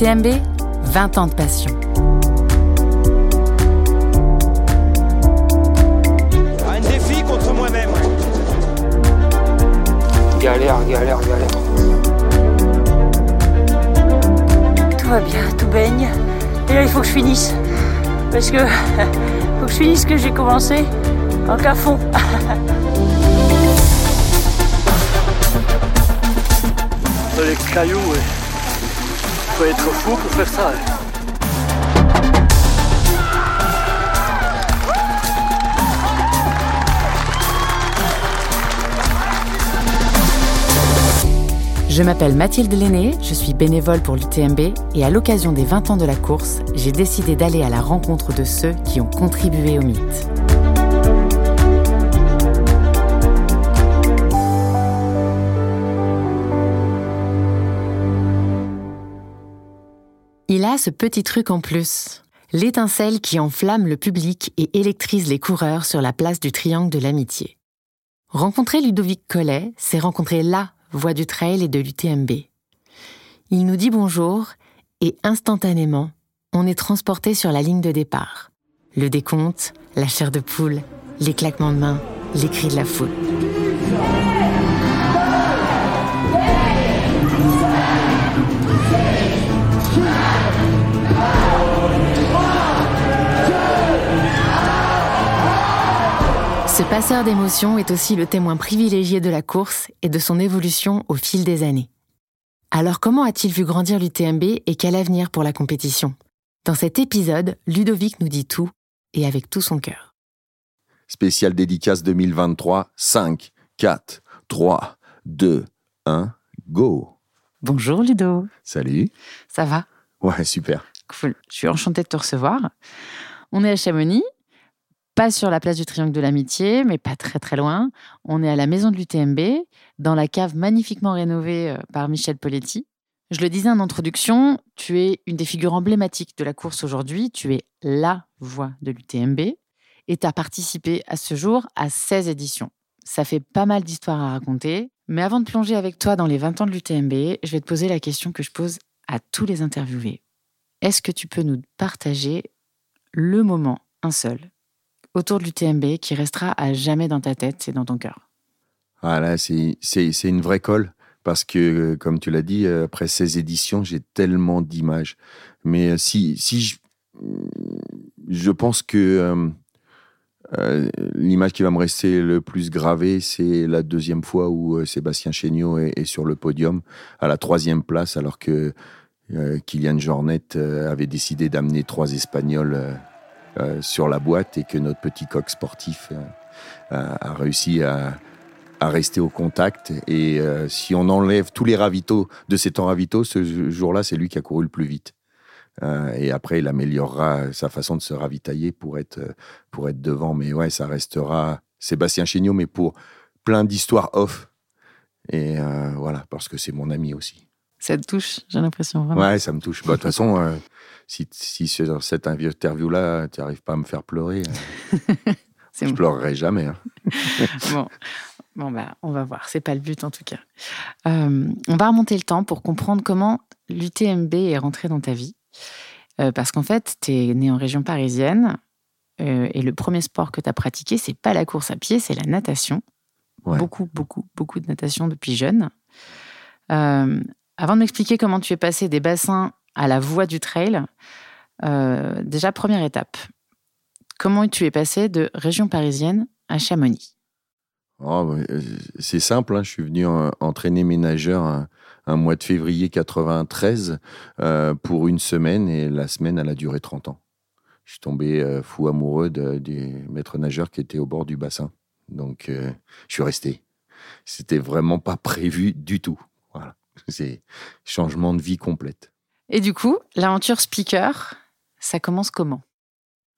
l'UTMB, 20 ans de passion. Un défi contre moi-même. Galère, galère, galère. Tout va bien, tout baigne. Et là, il faut que je finisse. Parce que faut que je finisse ce que j'ai commencé en cafond. Dans les cailloux, ouais. Être fou pour faire ça. hein. Je m'appelle Mathilde Lenné, je suis bénévole pour l'UTMB et à l'occasion des 20 ans de la course, j'ai décidé d'aller à la rencontre de ceux qui ont contribué au mythe. Ce petit truc en plus. L'étincelle qui enflamme le public et électrise les coureurs sur la place du Triangle de l'Amitié. Rencontrer Ludovic Collet, c'est rencontrer la voix du trail et de l'UTMB. Il nous dit bonjour et instantanément, on est transporté sur la ligne de départ. Le décompte, la chair de poule, les claquements de mains, les cris de la foule. Passeur d'émotions est aussi le témoin privilégié de la course et de son évolution au fil des années. Alors comment a-t-il vu grandir l'UTMB et quel avenir pour la compétition? Dans cet épisode, Ludovic nous dit tout et avec tout son cœur. Spécial dédicace 2023, 5, 4, 3, 2, 1, go. Bonjour Ludo, Salut. ça va? Ouais, super. Cool, je suis enchantée de te recevoir. On est à Chamonix, pas sur la place du Triangle de l'Amitié, mais pas très très loin. On est à la maison de l'UTMB, dans la cave magnifiquement rénovée euh, par Michel Poletti. Je le disais en introduction, tu es une des figures emblématiques de la course aujourd'hui. Tu es LA voix de l'UTMB et tu as participé à ce jour à 16 éditions. Ça fait pas mal d'histoires à raconter. Mais avant de plonger avec toi dans les 20 ans de l'UTMB, je vais te poser la question que je pose à tous les interviewés. Est-ce que tu peux nous partager le moment, un seul, autour de l'UTMB qui restera à jamais dans ta tête et dans ton cœur Ah là, c'est une vraie colle. Parce que, comme tu l'as dit, après 16 éditions, j'ai tellement d'images. Mais euh, si, si je, je pense que euh, euh, l'image qui va me rester le plus gravée, c'est la deuxième fois où Sébastien Chéniaud est, est sur le podium, à la troisième place, alors que Kylian Jornet avait décidé d'amener trois Espagnols sur la boîte et que notre petit coq sportif euh, a, réussi à, rester au contact. Et euh, si on enlève tous les ravitaux de ces temps ravitaux, ce jour-là, c'est lui qui a couru le plus vite. Euh, et après, il améliorera sa façon de se ravitailler pour être, euh, pour être devant. Mais ouais, ça restera Sébastien Chéniaud, mais pour plein d'histoires off. Et euh, voilà, parce que c'est mon ami aussi. Ça te touche, j'ai l'impression vraiment. Ouais, ça me touche. Bah, De toute façon, euh, si, si sur cette interview-là, tu n'arrives pas à me faire pleurer, euh, C'est je bon. pleurerai jamais. hein. bon. Bon, bah, on va voir. C'est pas le but en tout cas. Euh, on va remonter le temps pour comprendre comment l'UTMB est rentré dans ta vie. Euh, parce qu'en fait, tu es né en région parisienne et le premier sport que tu as pratiqué, c'est pas la course à pied, c'est la natation. Ouais. Beaucoup, beaucoup, beaucoup de natation depuis jeune. Euh, avant de m'expliquer comment tu es passé des bassins à la voie du trail, euh, déjà, première étape. Comment tu es passé de région parisienne à Chamonix? Oh, bah, euh, c'est simple, hein, je suis venu entraîner mes nageurs un, mois de février 93 euh, pour une semaine et la semaine, elle a duré 30 ans. Je suis tombé euh, fou amoureux de- du maître nageur qui était au bord du bassin. Donc, je suis resté. C'était vraiment pas prévu du tout. C'est changement de vie complète. Et du coup, l'aventure speaker, ça commence comment?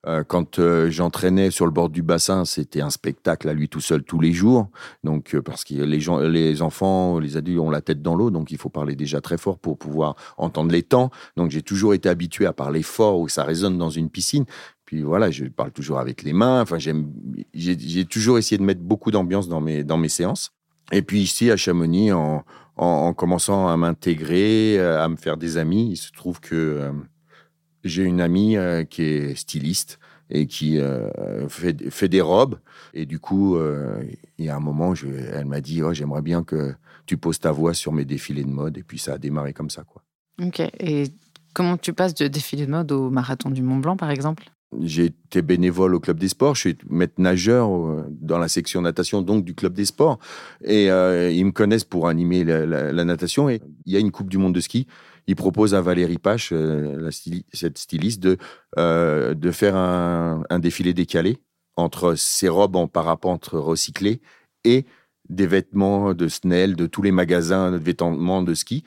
Euh, quand euh, j'entraînais sur le bord du bassin, c'était un spectacle à lui tout seul tous les jours. Donc, euh, parce que les, gens, les enfants, les adultes ont la tête dans l'eau, donc il faut parler déjà très fort pour pouvoir entendre les temps. Donc, j'ai toujours été habitué à parler fort où ça résonne dans une piscine. Puis voilà, je parle toujours avec les mains. Enfin, j'ai toujours essayé de mettre beaucoup d'ambiance dans mes, dans mes séances. Et puis ici, à Chamonix, en, en, en commençant à m'intégrer, euh, à me faire des amis, il se trouve que euh, j'ai une amie euh, qui est styliste et qui fait, des robes. Et du coup, il y a un moment, je- elle m'a dit oh, J'aimerais bien que tu poses ta voix sur mes défilés de mode. Et puis ça a démarré comme ça. quoi. Ok. Et comment tu passes de défilé de mode au marathon du Mont Blanc, par exemple? J'ai été bénévole au club des sports. Je suis maître nageur euh, dans la section natation, donc du club des sports. Et euh, ils me connaissent pour animer la, natation. Et il y a une Coupe du Monde de ski. Ils proposent à Valérie Pache, euh, cette styliste, de, de faire un, un défilé décalé entre ses robes en parapente recyclées et des vêtements de Snell, de tous les magasins de vêtements de ski.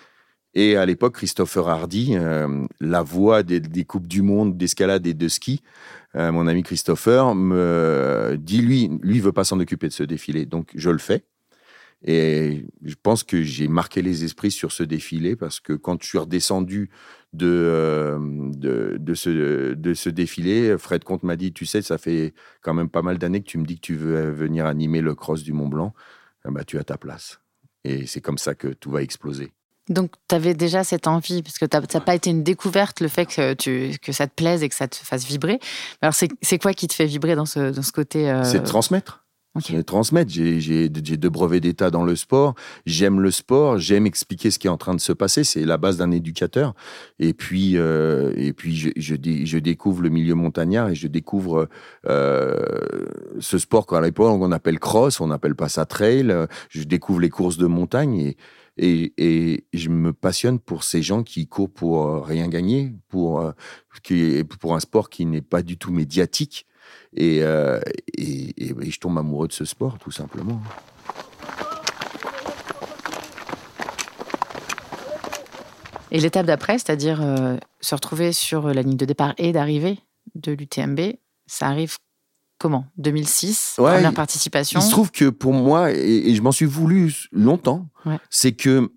Et à l'époque, Christopher Hardy, euh, la voix des, des Coupes du Monde d'escalade et de ski, euh, mon ami Christopher me dit, lui, lui veut pas s'en occuper de ce défilé. Donc, je le fais. Et je pense que j'ai marqué les esprits sur ce défilé parce que quand je suis redescendu de, euh, de, de ce, de ce défilé, Fred Comte m'a dit, tu sais, ça fait quand même pas mal d'années que tu me dis que tu veux venir animer le cross du Mont Blanc. Eh ben, tu as ta place. Et c'est comme ça que tout va exploser. Donc, tu avais déjà cette envie, parce que ça n'a pas été une découverte, le fait que, tu, que ça te plaise et que ça te fasse vibrer. Alors, c'est quoi qui te fait vibrer dans ce, dans ce côté euh, C'est de transmettre. transmettre. J'ai deux brevets d'État dans le sport. J'aime le sport. J'aime expliquer ce qui est en train de se passer. C'est la base d'un éducateur. Et puis, euh, et puis je, je découvre le milieu montagnard et je découvre euh, ce sport qu'à l'époque on appelle cross, on n'appelle pas ça trail. Je découvre les courses de montagne et, et, je me passionne pour ces gens qui courent pour euh, rien gagner, pour, euh, pour un sport qui n'est pas du tout médiatique. Et, euh, et, je tombe amoureux de ce sport, tout simplement. Et l'étape d'après, c'est-à-dire se retrouver sur la ligne de départ et d'arrivée de l'UTMB, ça arrive comment? 2006, Ouais, première participation? Il se trouve que pour moi, et, et je m'en suis voulu longtemps, Ouais. c'est que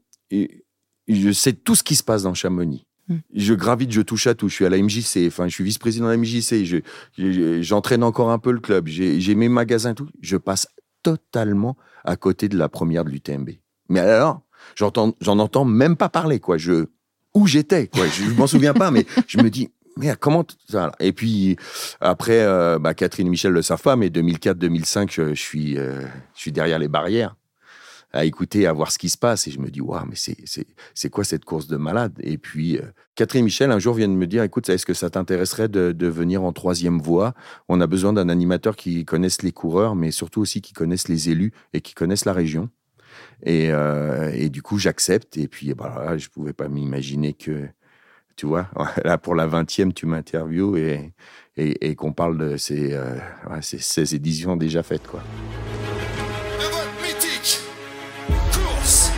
je sais tout ce qui se passe dans Chamonix. Mm. Je gravite, je touche à tout. Je suis à la MJC, enfin, je suis vice-président de la MJC. je- je- J'entraîne encore un peu le club. J'ai mes magasins, tout. Je passe totalement à côté de la première de l'UTMB. Mais alors, j'entends, j'en entends même pas parler, quoi. Je, où j'étais, quoi. Je, je m'en souviens pas, mais je me dis, mais comment. Et puis après, euh, bah, Catherine Michel le savent pas, mais 2004-2005, je, suis, euh, je suis derrière les barrières à écouter, à voir ce qui se passe, et je me dis, waouh, mais c'est, quoi cette course de malade? Et puis euh, Catherine Michel un jour viennent me dire, écoute, est-ce que ça t'intéresserait de, de venir en troisième voie? On a besoin d'un animateur qui connaisse les coureurs, mais surtout aussi qui connaisse les élus et qui connaisse la région. Et, euh, et du coup, j'accepte. Et puis, bah, je pouvais pas m'imaginer que, tu vois, là, pour la 20e, tu m'interviews et, et, et qu'on parle de ces, euh, ouais, ces 16 éditions déjà faites, quoi. mythique course.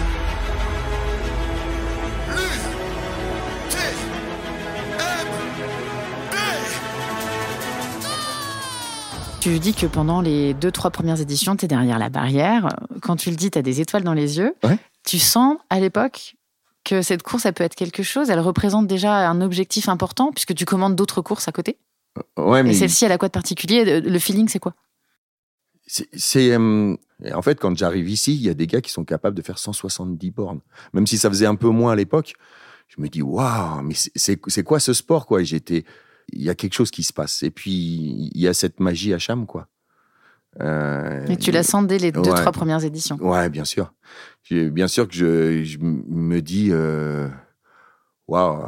Tu dis que pendant les deux, trois premières éditions, tu es derrière la barrière. Quand tu le dis, tu as des étoiles dans les yeux. Ouais. Tu sens à l'époque que cette course, elle peut être quelque chose. Elle représente déjà un objectif important puisque tu commandes d'autres courses à côté. Ouais, mais Et celle-ci, elle a quoi de particulier? Le feeling, c'est quoi? C'est, euh, en fait, quand j'arrive ici, il y a des gars qui sont capables de faire 170 bornes. Même si ça faisait un peu moins à l'époque, je me dis, waouh, mais c'est, quoi ce sport, quoi? J'étais, il y a quelque chose qui se passe. Et puis, il y a cette magie à Cham, quoi. Euh, Et tu la sens dès les deux, Ouais. trois premières éditions. Ouais, bien sûr. Bien sûr que je, me dis, euh, waouh,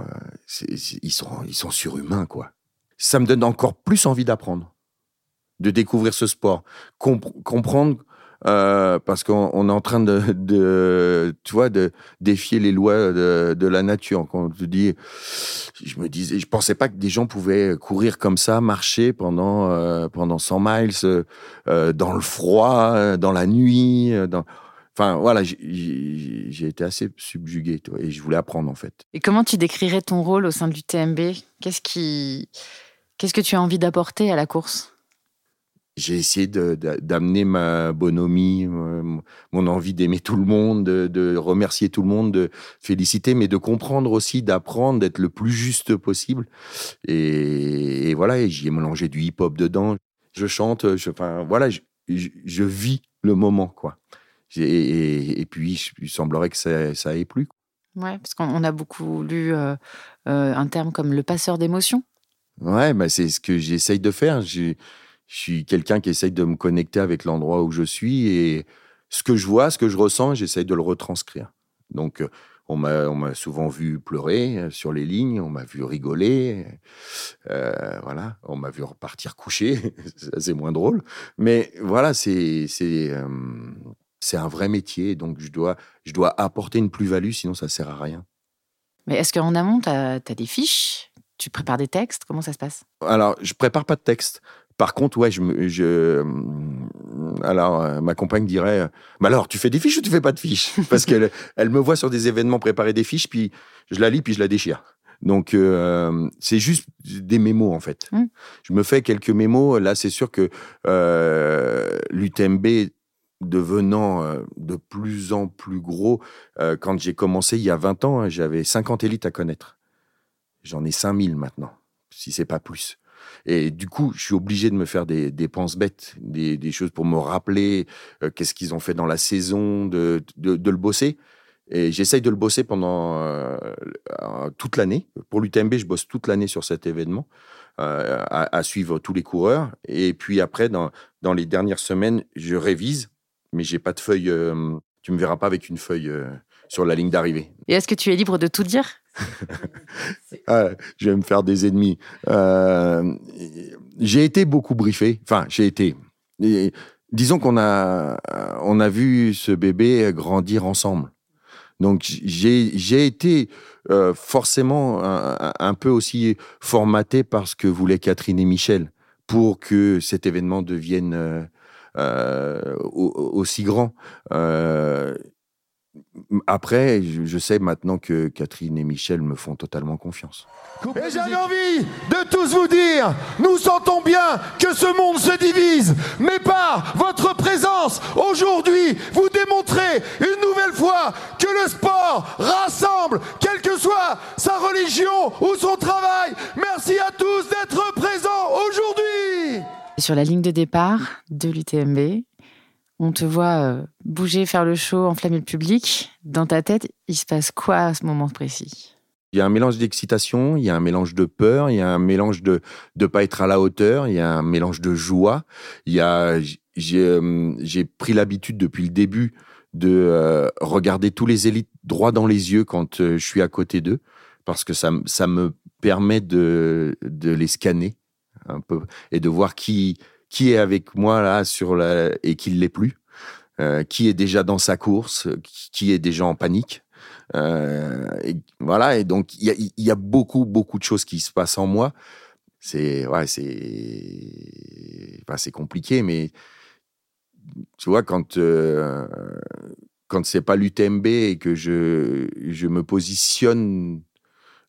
c'est- ils sont, ils sont surhumains, quoi. Ça me donne encore plus envie d'apprendre, de découvrir ce sport, compr- comprendre, euh, parce qu'on on est en train de, tu vois, de défier les lois de, la nature. Quand on te dit, je me disais, je pensais pas que des gens pouvaient courir comme ça, marcher pendant, euh, pendant 100 miles, euh, dans le froid, dans la nuit, dans, Enfin, voilà, j'ai- été assez subjugué, toi, et je voulais apprendre, en fait. Et comment tu décrirais ton rôle au sein de l'UTMB Qu'est-ce qui... Qu'est-ce que tu as envie d'apporter à la course? J'ai essayé d'amener ma bonhomie, euh, mon envie d'aimer tout le monde, de, de remercier tout le monde, de féliciter, mais de comprendre aussi, d'apprendre, d'être le plus juste possible. Et, et voilà, j'y ai mélangé du hip-hop dedans. Je chante, je, enfin, voilà, je, je- je vis le moment, quoi. Et, et- et puis, il semblerait que ça, ça ait plu. Ouais, parce qu'on on a beaucoup lu euh, euh, un terme comme le passeur d'émotions. Ouais, bah c'est ce que j'essaye de faire. Je suis quelqu'un qui essaye de me connecter avec l'endroit où je suis et ce que je vois, ce que je ressens, j'essaye de le retranscrire. Donc, euh, on m'a on m'a souvent vu pleurer euh, sur les lignes, on m'a vu rigoler, euh, voilà, on m'a vu repartir coucher, c'est moins drôle. Mais voilà, c'est c'est euh, c'est un vrai métier, donc je dois je dois apporter une plus-value, sinon ça sert à rien. Mais est-ce qu'en amont, tu as, des fiches? Tu prépares des textes? Comment ça se passe? Alors, je prépare pas de texte. Par contre, ouais, je, je alors euh, ma compagne dirait, euh, bah alors tu fais des fiches ou tu fais pas de fiches? Parce qu'elle elle me voit sur des événements préparer des fiches, puis je la lis, puis je la déchire. Donc euh, c'est juste des mémos en fait. Mm. Je me fais quelques mémos. Là, c'est sûr que euh, l'UTMB devenant euh, de plus en plus gros, euh, quand j'ai commencé il y a 20 ans, hein, j'avais 50 élites à connaître. J'en ai 5000 maintenant, si c'est pas plus. Et du coup, je suis obligé de me faire des, des penses bêtes, des, choses pour me rappeler euh, qu'est-ce qu'ils ont fait dans la saison, de, le bosser. Et j'essaye de le bosser pendant euh, euh, toute l'année. Pour l'UTMB, je bosse toute l'année sur cet événement, à, suivre tous les coureurs. Et puis après, dans, dans les dernières semaines, je révise, mais j'ai pas de feuille. tu me verras pas avec une feuille sur la ligne d'arrivée. Et est-ce que tu es libre de tout dire? Ah, je vais me faire des ennemis. Euh, j'ai été beaucoup briefé. Enfin, j'ai été. disons qu'on a, on a vu ce bébé grandir ensemble. Donc j'ai, été euh, forcément un, peu aussi formaté par ce que voulaient Catherine et Michel pour que cet événement devienne euh, au- aussi grand. Après, je, je sais maintenant que Catherine et Michel me font totalement confiance. Et j'avais envie de tous vous dire, nous sentons bien que ce monde se divise, mais par votre présence, aujourd'hui, vous démontrez une nouvelle fois que le sport rassemble, quelle que soit sa religion ou son travail. Merci à tous d'être présents aujourd'hui. Sur la ligne de départ de l'UTMB, on te voit euh, bouger, faire le show, enflammer le public. Dans ta tête, il se passe quoi à ce moment précis? Il y a un mélange d'excitation, il y a un mélange de peur, il y a un mélange de ne pas être à la hauteur, il y a un mélange de joie. Il y a, j'ai, euh, j'ai pris l'habitude depuis le début de euh, regarder tous les élites droit dans les yeux quand je suis à côté d'eux, parce que ça, ça me permet de, de les scanner un peu et de voir qui, qui est avec moi là sur la, et qui ne l'est plus, euh, qui est déjà dans sa course, qui- qui est déjà en panique. Euh, et voilà, et donc il y a, beaucoup, beaucoup de choses qui se passent en moi. C'est ouais, c'est enfin, c'est compliqué, mais tu vois, quand, euh, quand c'est pas l'UTMB et que je, je me positionne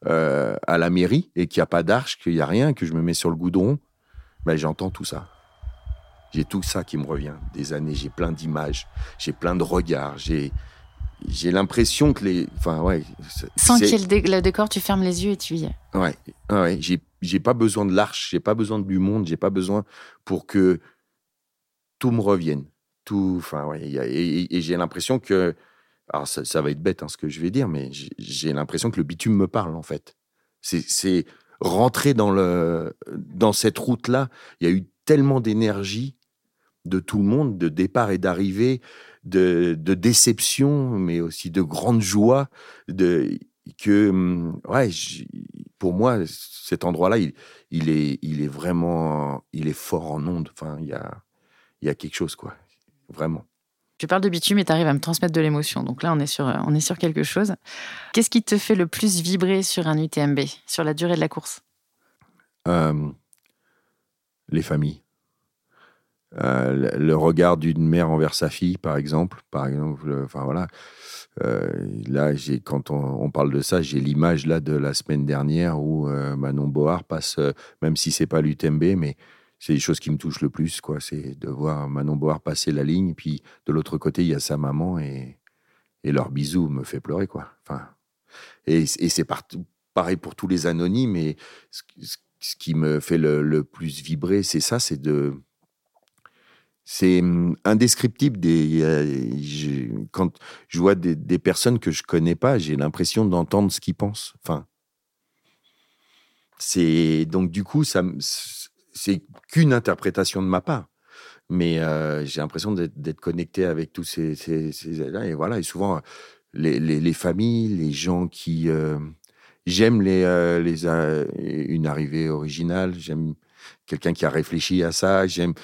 euh, à la mairie et qu'il n'y a pas d'arche, qu'il n'y a rien, que je me mets sur le goudron, ben, j'entends tout ça. J'ai tout ça qui me revient des années. J'ai plein d'images, j'ai plein de regards, j'ai j'ai l'impression que les. Enfin, ouais. Sans qu'il y ait le, dé- le décor, tu fermes les yeux et tu y es. Ouais, ouais, ouais. J'ai, pas besoin de l'arche, j'ai pas besoin du monde, j'ai pas besoin pour que tout me revienne. Tout, enfin, ouais. Et, et- et j'ai l'impression que, alors ça, ça va être bête hein, ce que je vais dire, mais j'ai, l'impression que le bitume me parle en fait. C'est, c'est rentrer dans le, dans cette route-là. Il y a eu tellement d'énergie de tout le monde, de départ et d'arrivée, de, de déception, mais aussi de grande joie, de que hum, ouais, pour moi cet endroit-là, il, il est il est vraiment il est fort en ondes. Enfin, il y a il y a quelque chose quoi, vraiment. Tu parles de bitume et tu arrives à me transmettre de l'émotion. Donc là, on est, sur, on est sur quelque chose. Qu'est-ce qui te fait le plus vibrer sur un UTMB, sur la durée de la course? Euh, les familles. Euh, le, regard d'une mère envers sa fille, par exemple, par exemple, euh, enfin voilà. Euh, là, quand on, parle de ça, j'ai l'image là de la semaine dernière où Manon Board passe, même si c'est pas l'UTMB, mais c'est les choses qui me touchent le plus, quoi. C'est de voir Manon Board passer la ligne, puis de l'autre côté il y a sa maman et leur bisou me fait pleurer, quoi. Enfin, et, c'est pareil pour tous les anonymes. Et ce, qui me fait le plus vibrer, c'est ça, c'est de c'est hum, indescriptible. Des, quand je vois des, personnes que je connais pas, j'ai l'impression d'entendre ce qu'ils pensent. Enfin, c'est donc du coup, ça, c'est qu'une interprétation de ma part. Mais euh, j'ai l'impression d'être connecté avec tous ces, ces, et voilà. Et souvent, les familles, les gens qui euh, j'aime les, euh, les euh, une arrivée originale. J'aime quelqu'un qui a réfléchi à ça. J'aime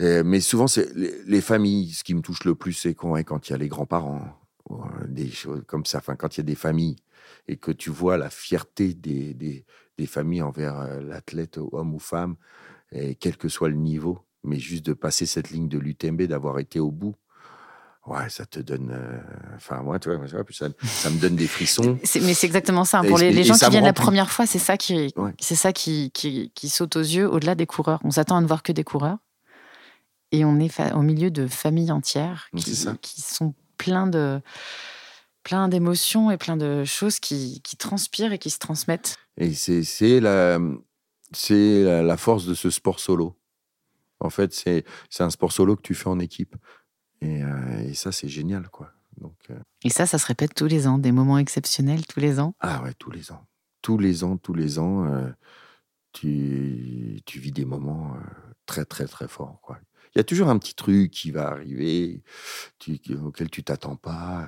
euh, mais souvent, c'est les, les familles. Ce qui me touche le plus, c'est quand, il y a les grands-parents, euh, des choses comme ça. Enfin, quand il y a des familles et que tu vois la fierté des, des, des familles envers euh, l'athlète, homme ou femme, et quel que soit le niveau, mais juste de passer cette ligne de l'UTMB, d'avoir été au bout. Ouais, ça te donne. euh, Enfin, moi, tu vois, ça, ça, me donne des frissons. Mais c'est exactement ça. Et- Pour les, et- les et gens qui viennent la première fois, c'est ça qui, Ouais. c'est ça qui, qui, qui saute aux yeux au-delà des coureurs. On s'attend à ne voir que des coureurs. Et on est au milieu de familles entières qui, sont plein de plein d'émotions et plein de choses qui, qui transpirent et qui se transmettent. Et c'est c'est la, c'est la, la force de ce sport solo. En fait, c'est c'est un sport solo que tu fais en équipe. Et, euh, et ça, c'est génial, quoi. Donc, euh, Et ça, ça se répète tous les ans, des moments exceptionnels tous les ans. ah ouais, tous les ans. Tous les ans, tous les ans, euh, tu, tu vis des moments très, très, très forts, quoi. Il y a toujours un petit truc qui va arriver, auquel tu t'attends pas,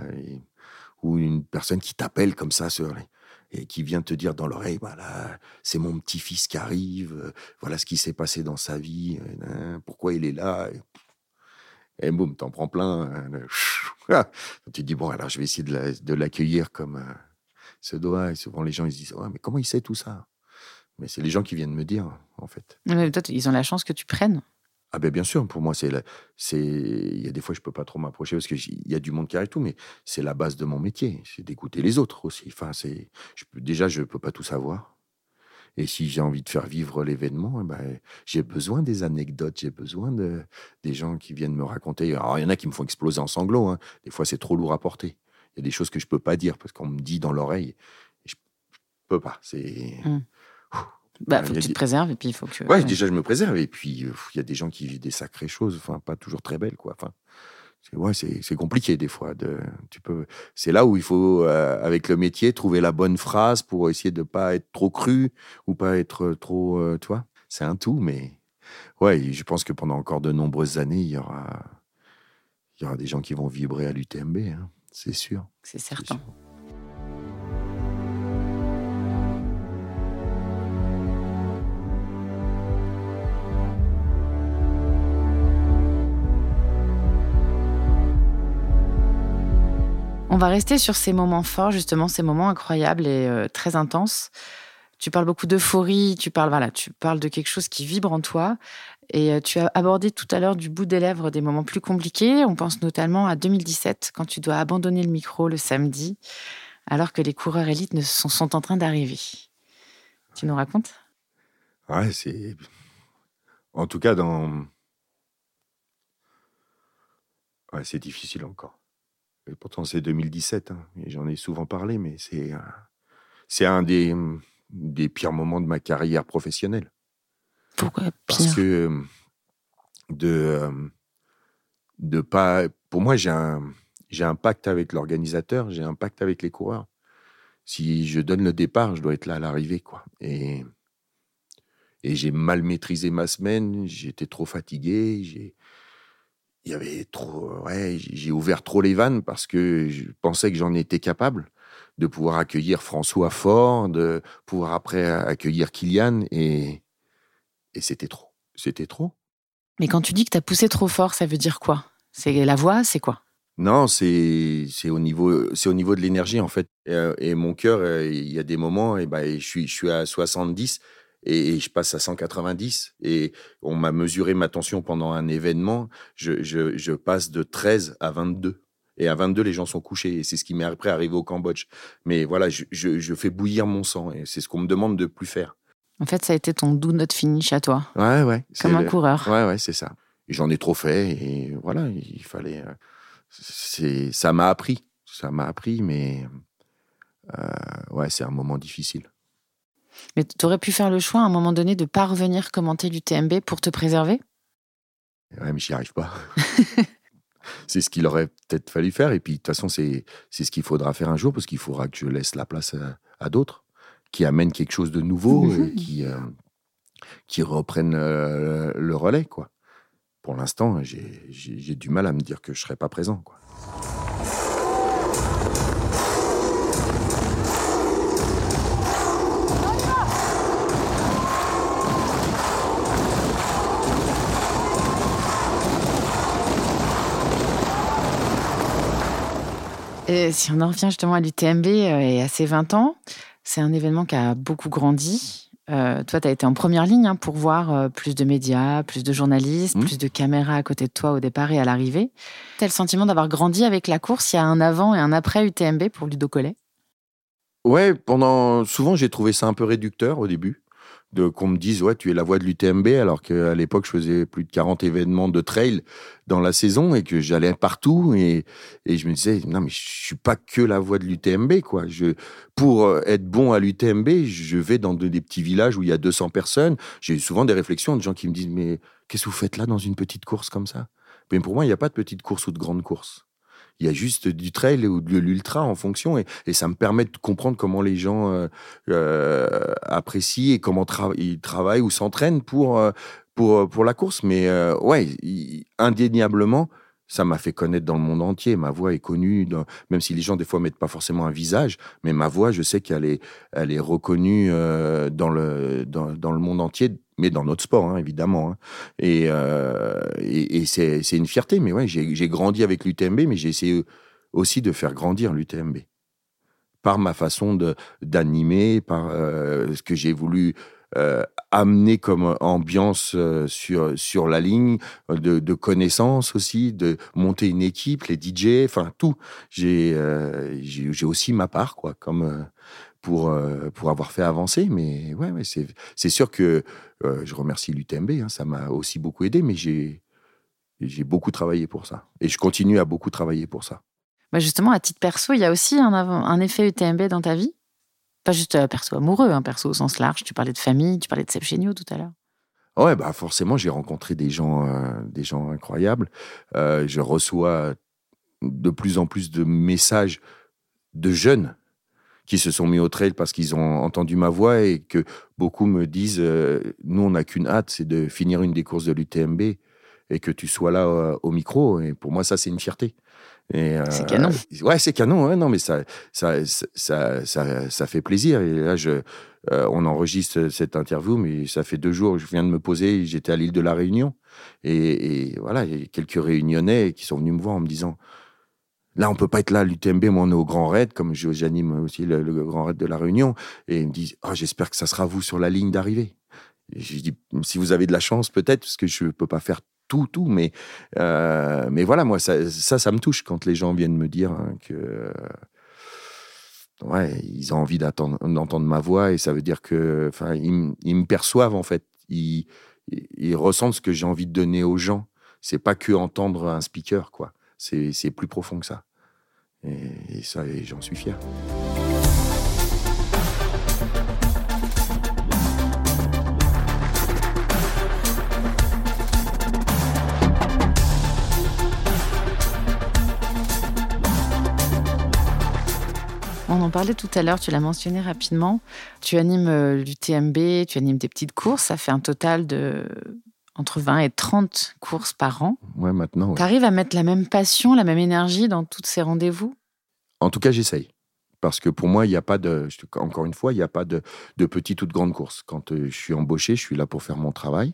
ou une personne qui t'appelle comme ça et qui vient te dire dans l'oreille, voilà, c'est mon petit-fils qui arrive, voilà ce qui s'est passé dans sa vie, pourquoi il est là. Et, et boum, t'en prends plein. le- tu te dis, bon, alors je vais essayer de la- de l'accueillir comme se doit. Et souvent, les gens ils se disent, ouais, mais comment il sait tout ça? Mais c'est les gens qui viennent me dire, en fait. Toi, ils ont la chance que tu prennes. Ah ben bien sûr, pour moi c'est c'est il y a des fois je peux pas trop m'approcher parce que j'y- il y a du monde qui arrive tout, mais c'est la base de mon métier, c'est d'écouter les autres aussi. Enfin c'est je déjà je peux pas tout savoir. Et si j'ai envie de faire vivre l'événement, eh ben, j'ai besoin des anecdotes, j'ai besoin de des gens qui viennent me raconter. Alors il y en a qui me font exploser en sanglots. hein. Des fois c'est trop lourd à porter. Il y a des choses que je peux pas dire parce qu'on me dit dans l'oreille. et Je peux pas. C'est Bah, Ouais, faut que tu te préserves et puis il faut que. Ouais, déjà, je me préserve. Et puis, euh, il y a des gens qui vivent des sacrées choses, enfin, pas toujours très belles, quoi. Enfin, c'est, ouais, c'est, c'est compliqué, des fois. De, tu peux, c'est là où il faut, euh, avec le métier, trouver la bonne phrase pour essayer de pas être trop cru ou pas être trop, euh, tu vois. C'est un tout, mais ouais, je pense que pendant encore de nombreuses années, il y aura, il y aura des gens qui vont vibrer à l'UTMB, hein, c'est sûr. C'est certain. Va rester sur ces moments forts, justement, ces moments incroyables et euh, très intenses. Tu parles beaucoup d'euphorie, tu parles, voilà, tu parles de quelque chose qui vibre en toi. Et euh, tu as abordé tout à l'heure du bout des lèvres des moments plus compliqués. On pense notamment à 2017, quand tu dois abandonner le micro le samedi, alors que les coureurs élites sont, sont en train d'arriver. Tu nous racontes? Ouais, c'est. En tout cas, dans. Ouais, c'est difficile encore. Et pourtant, c'est 2017, hein, et j'en ai souvent parlé, mais c'est. C'est un des, des pires moments de ma carrière professionnelle. Pourquoi Parce pire? que. euh, De. euh, De pas. Pour moi, j'ai un, j'ai un pacte avec l'organisateur, j'ai un pacte avec les coureurs. Si je donne le départ, je dois être là à l'arrivée, quoi. Et. Et j'ai mal maîtrisé ma semaine, j'étais trop fatigué, j'ai il y avait trop ouais, j'ai ouvert trop les vannes parce que je pensais que j'en étais capable de pouvoir accueillir François Fort, de pouvoir après accueillir Kylian et et c'était trop. C'était trop. Mais quand tu dis que tu as poussé trop fort, ça veut dire quoi? C'est la voix, c'est quoi? Non, c'est c'est au niveau c'est au niveau de l'énergie en fait. Et, euh, et mon cœur, euh, il y a des moments, et ben je suis je suis à 70 et, je passe à 190 et on m'a mesuré ma tension pendant un événement. Je, je, je passe de 13 à 22. Et à 22, les gens sont couchés. Et c'est ce qui m'est après arrivé au Cambodge. Mais voilà, je, fais bouillir mon sang. Et c'est ce qu'on me demande de plus faire. En fait, ça a été ton do not finish à toi, Ouais, ouais. comme un le- coureur. Ouais, ouais, c'est ça. J'en ai trop fait et voilà, il fallait. euh, ça m'a appris, ça m'a appris, mais euh, ouais, c'est un moment difficile. Mais tu aurais pu faire le choix à un moment donné de pas revenir commenter l'UTMB pour te préserver? Ouais, mais j'y arrive pas. c'est ce qu'il aurait peut-être fallu faire. Et puis, de toute façon, c'est ce qu'il faudra faire un jour, parce qu'il faudra que je laisse la place à, à d'autres, qui amènent quelque chose de nouveau, et qui, euh, qui reprennent euh, le relais, quoi. Pour l'instant, j'ai du mal à me dire que je serai pas présent, quoi. Et si on en revient justement à l'UTMB euh, et à ses 20 ans, c'est un événement qui a beaucoup grandi. Euh, toi, tu as été en première ligne hein, pour voir euh, plus de médias, plus de journalistes, Mhm. plus de caméras à côté de toi au départ et à l'arrivée. Tu as le sentiment d'avoir grandi avec la course. Il y a un avant et un après UTMB pour Ludo Collet? Ouais, pendant souvent j'ai trouvé ça un peu réducteur au début, de qu'on me dise ouais tu es la voix de l'UTMB alors qu'à l'époque je faisais plus de 40 événements de trail dans la saison et que j'allais partout et, et je me disais non mais je suis pas que la voix de l'UTMB quoi. Je pour euh, être bon à l'UTMB je vais dans de- des petits villages où il y a 200 personnes. J'ai souvent des réflexions de gens qui me disent mais qu'est-ce que vous faites là dans une petite course comme ça? Mais pour moi il n'y a pas de petite course ou de grande course. Il y a juste du trail ou de l'ultra en fonction et, ça me permet de comprendre comment les gens euh, euh, apprécient et comment ils travaillent ou s'entraînent pour, euh, pour, pour la course. Mais ouais, indéniablement, ça m'a fait connaître dans le monde entier. Ma voix est connue, même si les gens des fois mettent pas forcément un visage, mais ma voix, je sais qu'elle est, elle est reconnue euh, dans, le, dans, dans le monde entier, mais dans notre sport, hein, évidemment. hein. Et, euh, et, et c'est une fierté. Mais ouais, j'ai grandi avec l'UTMB, mais j'ai essayé aussi de faire grandir l'UTMB par ma façon d'animer, par euh, ce que j'ai voulu euh, amener comme ambiance euh, sur sur la ligne, euh, de, connaissances aussi, de monter une équipe, les DJ, enfin tout. J'ai euh, j'ai aussi ma part quoi, comme pour pour avoir fait avancer. Mais ouais, c'est sûr que je remercie l'UTMB, hein, ça m'a aussi beaucoup aidé, mais j'ai j'ai beaucoup travaillé pour ça et je continue à beaucoup travailler pour ça. Bah justement, à titre perso, il y a aussi un effet UTMB dans ta vie? Pas juste euh, perso amoureux, hein, perso au sens large. Tu parlais de famille, tu parlais de Seb Chéniaud tout à l'heure. Ouais, bah forcément, j'ai rencontré des gens, euh, des gens incroyables. Euh, je reçois de plus en plus de messages de jeunes qui se sont mis au trail parce qu'ils ont entendu ma voix et que beaucoup me disent nous, on n'a qu'une hâte, c'est de finir une des courses de l'UTMB et que tu sois là au micro. Et pour moi, ça, c'est une fierté. Euh, C'est canon. Ouais, c'est canon. Ouais, non, mais ça, ça, ça, ça, ça, ça fait plaisir. Et là, je, euh, on enregistre cette interview, mais ça fait deux jours, je viens de me poser, j'étais à l'île de la Réunion. Et, et voilà, il y a quelques Réunionnais qui sont venus me voir en me disant Là, on peut pas être là à l'UTMB, mais on est au Grand Raid, comme j'anime aussi le, le Grand Raid de la Réunion. Et ils me disent Ah, J'espère que ça sera vous sur la ligne d'arrivée. Et je dis Si vous avez de la chance, peut-être, parce que je peux pas faire tout, tout, mais, euh, mais voilà, moi, ça, ça, me touche quand les gens viennent me dire hein, que ouais, ils ont envie d'entendre ma voix et ça veut dire que, enfin, ils, me perçoivent en fait. Ils, ressentent ce que j'ai envie de donner aux gens. C'est pas que entendre un speaker, quoi. C'est plus profond que ça. Et, ça, j'en suis fier. Parlait tout à l'heure, tu l'as mentionné rapidement. Tu animes euh, l'UTMB, tu animes des petites courses. Ça fait un total de entre 20 et 30 courses par an. Ouais, maintenant. ouais. Tu arrives à mettre la même passion, la même énergie dans tous ces rendez-vous? En tout cas, j'essaye. Parce que pour moi, il n'y a pas de. Encore une fois, il n'y a pas de, de petite ou de grande course. Quand euh, je suis embauché, je suis là pour faire mon travail.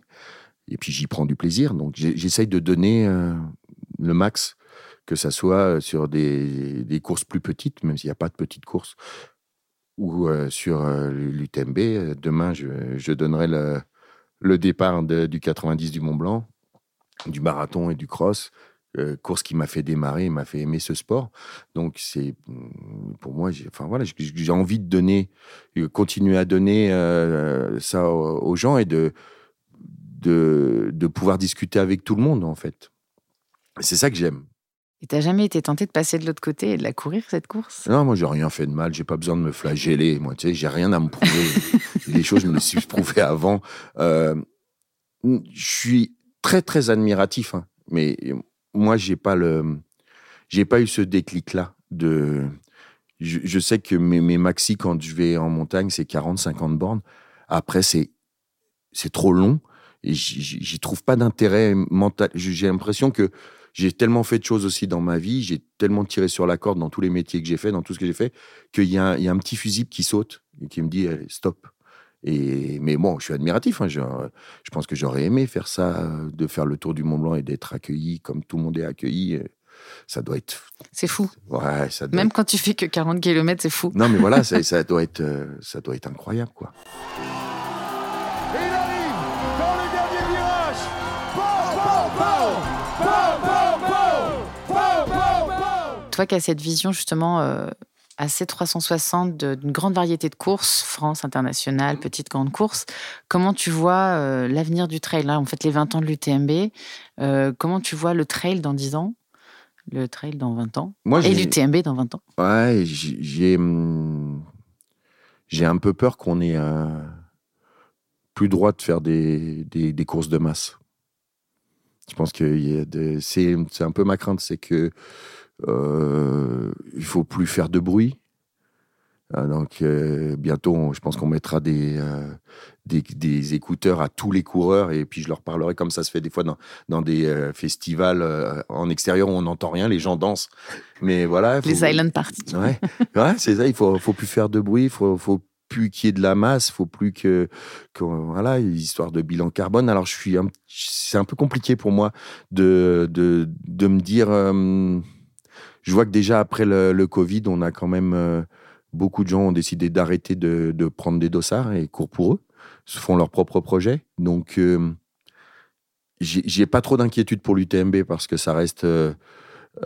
Et puis, j'y prends du plaisir. Donc, j'essaye de donner euh, le max, que ça soit sur des, courses plus petites, même s'il n'y a pas de petites courses, ou sur l'UTMB. Demain, je, donnerai le, départ du 90 du Mont Blanc, du marathon et du cross. course qui m'a fait démarrer, m'a fait aimer ce sport. Donc c'est mm, pour moi, j'ai, enfin voilà, j'ai- envie de donner, continuer à donner ça aux, aux gens et de, de de pouvoir discuter avec tout le monde en fait. C'est ça que j'aime. Et t'as jamais été tenté de passer de l'autre côté et de la courir, cette course? Non, moi j'ai rien fait de mal, j'ai pas besoin de me flageller. Moi, tu sais, j'ai rien à me prouver. Les choses, je me les suis prouvé avant. Euh, je suis très très admiratif, hein. mais moi j'ai pas le, j'ai pas eu ce déclic là de. Je, je sais que mes, mes maxi quand je vais en montagne c'est 40-50 bornes. Après c'est c'est trop long et j'y- trouve pas d'intérêt mental. J'ai l'impression que j'ai tellement fait de choses aussi dans ma vie, j'ai tellement tiré sur la corde dans tous les métiers que j'ai fait, dans tout ce que j'ai fait, qu'il y, a un- il y a un petit fusible qui saute et qui me dit Allez, stop. Et, mais bon, je suis admiratif. hein, je pense que j'aurais aimé faire ça, de faire le tour du Mont Blanc et d'être accueilli comme tout le monde est accueilli. euh, Ça doit être. C'est fou. Ouais, ça doit Même quand tu fais que 40 km, c'est fou. non, mais voilà, ça, ça doit être, euh, ça doit être incroyable, quoi. Toi qui as cette vision justement euh, assez 360 de- d'une grande variété de courses, France, internationale, petite, grande course, comment tu vois euh, l'avenir du trail? Là, en fait, les 20 ans de l'UTMB, euh, comment tu vois le trail dans 10 ans? Le trail dans 20 ans? Moi, Et l'UTMB dans 20 ans? Ouais, j'ai j'ai, hum, j'ai un peu peur qu'on ait plus droit de faire des, des, des courses de masse. Je pense que c'est un peu ma crainte, c'est que euh, il faut plus faire de bruit. Ah, donc euh, bientôt, on- je pense qu'on mettra des, euh, des, des écouteurs à tous les coureurs et puis je leur parlerai comme ça se fait des fois dans, dans des euh, festivals en extérieur où on n'entend rien, les gens dansent. Mais voilà. Les Island Party. Ouais, ouais c'est ça. Il faut, faut plus faire de bruit. Il faut, faut plus qu'il y ait de la masse. Il faut plus que, que voilà, histoire de bilan carbone. Alors je suis, c'est un peu compliqué pour moi de, de, de me dire. euh, je vois que déjà après le, Covid, on a quand même euh, beaucoup de gens ont décidé d'arrêter de, prendre des dossards et courent pour eux, se font leurs propres projets. Donc euh, j'ai pas trop d'inquiétude pour l'UTMB parce que ça reste euh,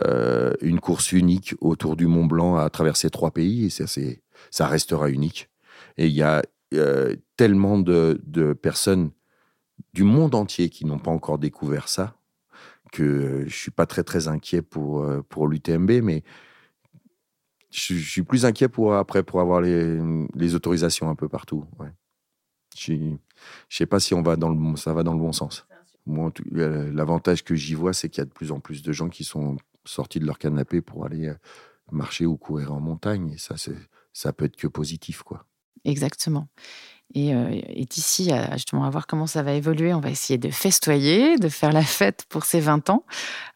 euh, une course unique autour du Mont Blanc à travers ces trois pays et ça, restera unique. Et il y a tellement de personnes du monde entier qui n'ont pas encore découvert ça que je suis pas très très inquiet pour, euh, pour l'UTMB, mais je, suis plus inquiet pour après pour avoir les, les autorisations un peu partout. Ouais. Je je sais pas si on va dans le, ça va dans le bon sens. Moi, euh, l'avantage que j'y vois, c'est qu'il y a de plus en plus de gens qui sont sortis de leur canapé pour aller euh, marcher ou courir en montagne. Et ça, ça peut être que positif, quoi. Exactement. Et, euh, et d'ici à justement à voir comment ça va évoluer, on va essayer de festoyer, de faire la fête pour ces 20 ans.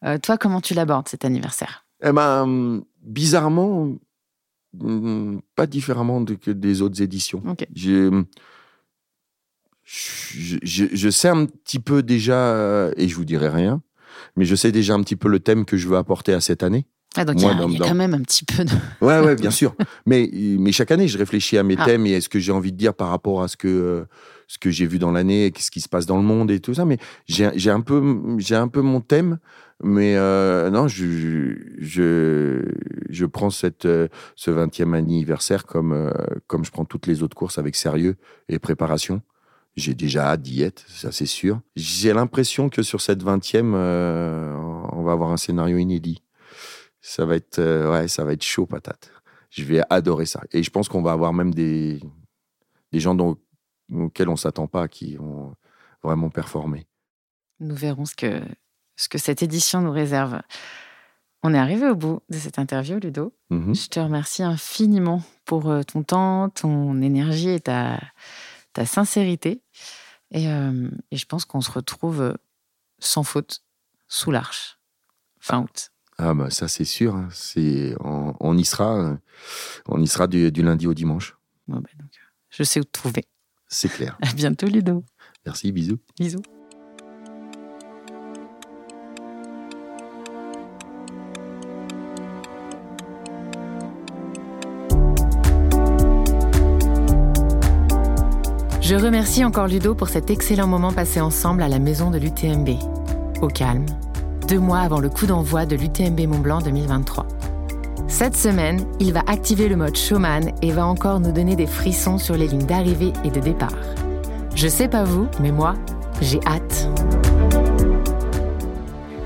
Euh, toi, comment tu l'abordes cet anniversaire? Eh ben, bizarrement, hum, pas différemment de- que des autres éditions. Je, je, je sais un petit peu déjà, euh, et je vous dirai rien, mais je sais déjà un petit peu le thème que je veux apporter à cette année. Ah, donc il y a, y a quand même un petit peu de. Ouais, ouais, bien sûr. Mais, mais chaque année, je réfléchis à mes Ah. thèmes et à ce que j'ai envie de dire par rapport à ce que, euh, ce que j'ai vu dans l'année, et ce qui se passe dans le monde et tout ça. Mais j'ai un, peu- un peu mon thème. Mais euh, non, je, je, je prends cette, euh, ce 20e anniversaire comme, comme je prends toutes les autres courses avec sérieux et préparation. J'ai déjà hâte d'y être, ça c'est sûr. J'ai l'impression que sur cette 20e, euh, on va avoir un scénario inédit. Ça va être, euh, ouais, ça va être chaud patate. Je vais adorer ça. Et je pense qu'on va avoir même des, des gens dont- auxquels on s'attend pas qui vont vraiment performer. Nous verrons ce que, ce que cette édition nous réserve. On est arrivé au bout de cette interview, Ludo. Mhm. Je te remercie infiniment pour euh, ton temps, ton énergie et ta, ta sincérité. Et, euh, et je pense qu'on se retrouve sans faute sous l'arche, fin août. Ah bah ça c'est sûr. hein. C'est, on, on y sera. euh, On y sera du, du lundi au dimanche. Donc, euh, je sais où te trouver. C'est clair. À bientôt, Ludo. Merci, bisous. Bisous. Je remercie encore Ludo pour cet excellent moment passé ensemble à la maison de l'UTMB. Au calme, deux mois avant le coup d'envoi de l'UTMB Mont Blanc 2023. Cette semaine, il va activer le mode showman et va encore nous donner des frissons sur les lignes d'arrivée et de départ. Je sais pas vous, mais moi, j'ai hâte.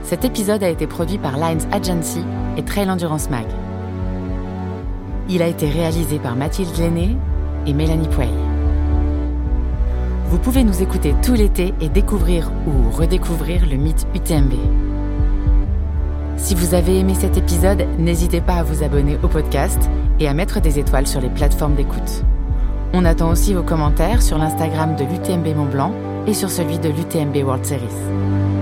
Cet épisode a été produit par Lines Agency et Trail Endurance Mag. Il a été réalisé par Mathilde Lenné et Mélanie Puey. Vous pouvez nous écouter tout l'été et découvrir ou redécouvrir le mythe UTMB. Si vous avez aimé cet épisode, n'hésitez pas à vous abonner au podcast et à mettre des étoiles sur les plateformes d'écoute. On attend aussi vos commentaires sur l'Instagram de l'UTMB Mont Blanc et sur celui de l'UTMB World Series.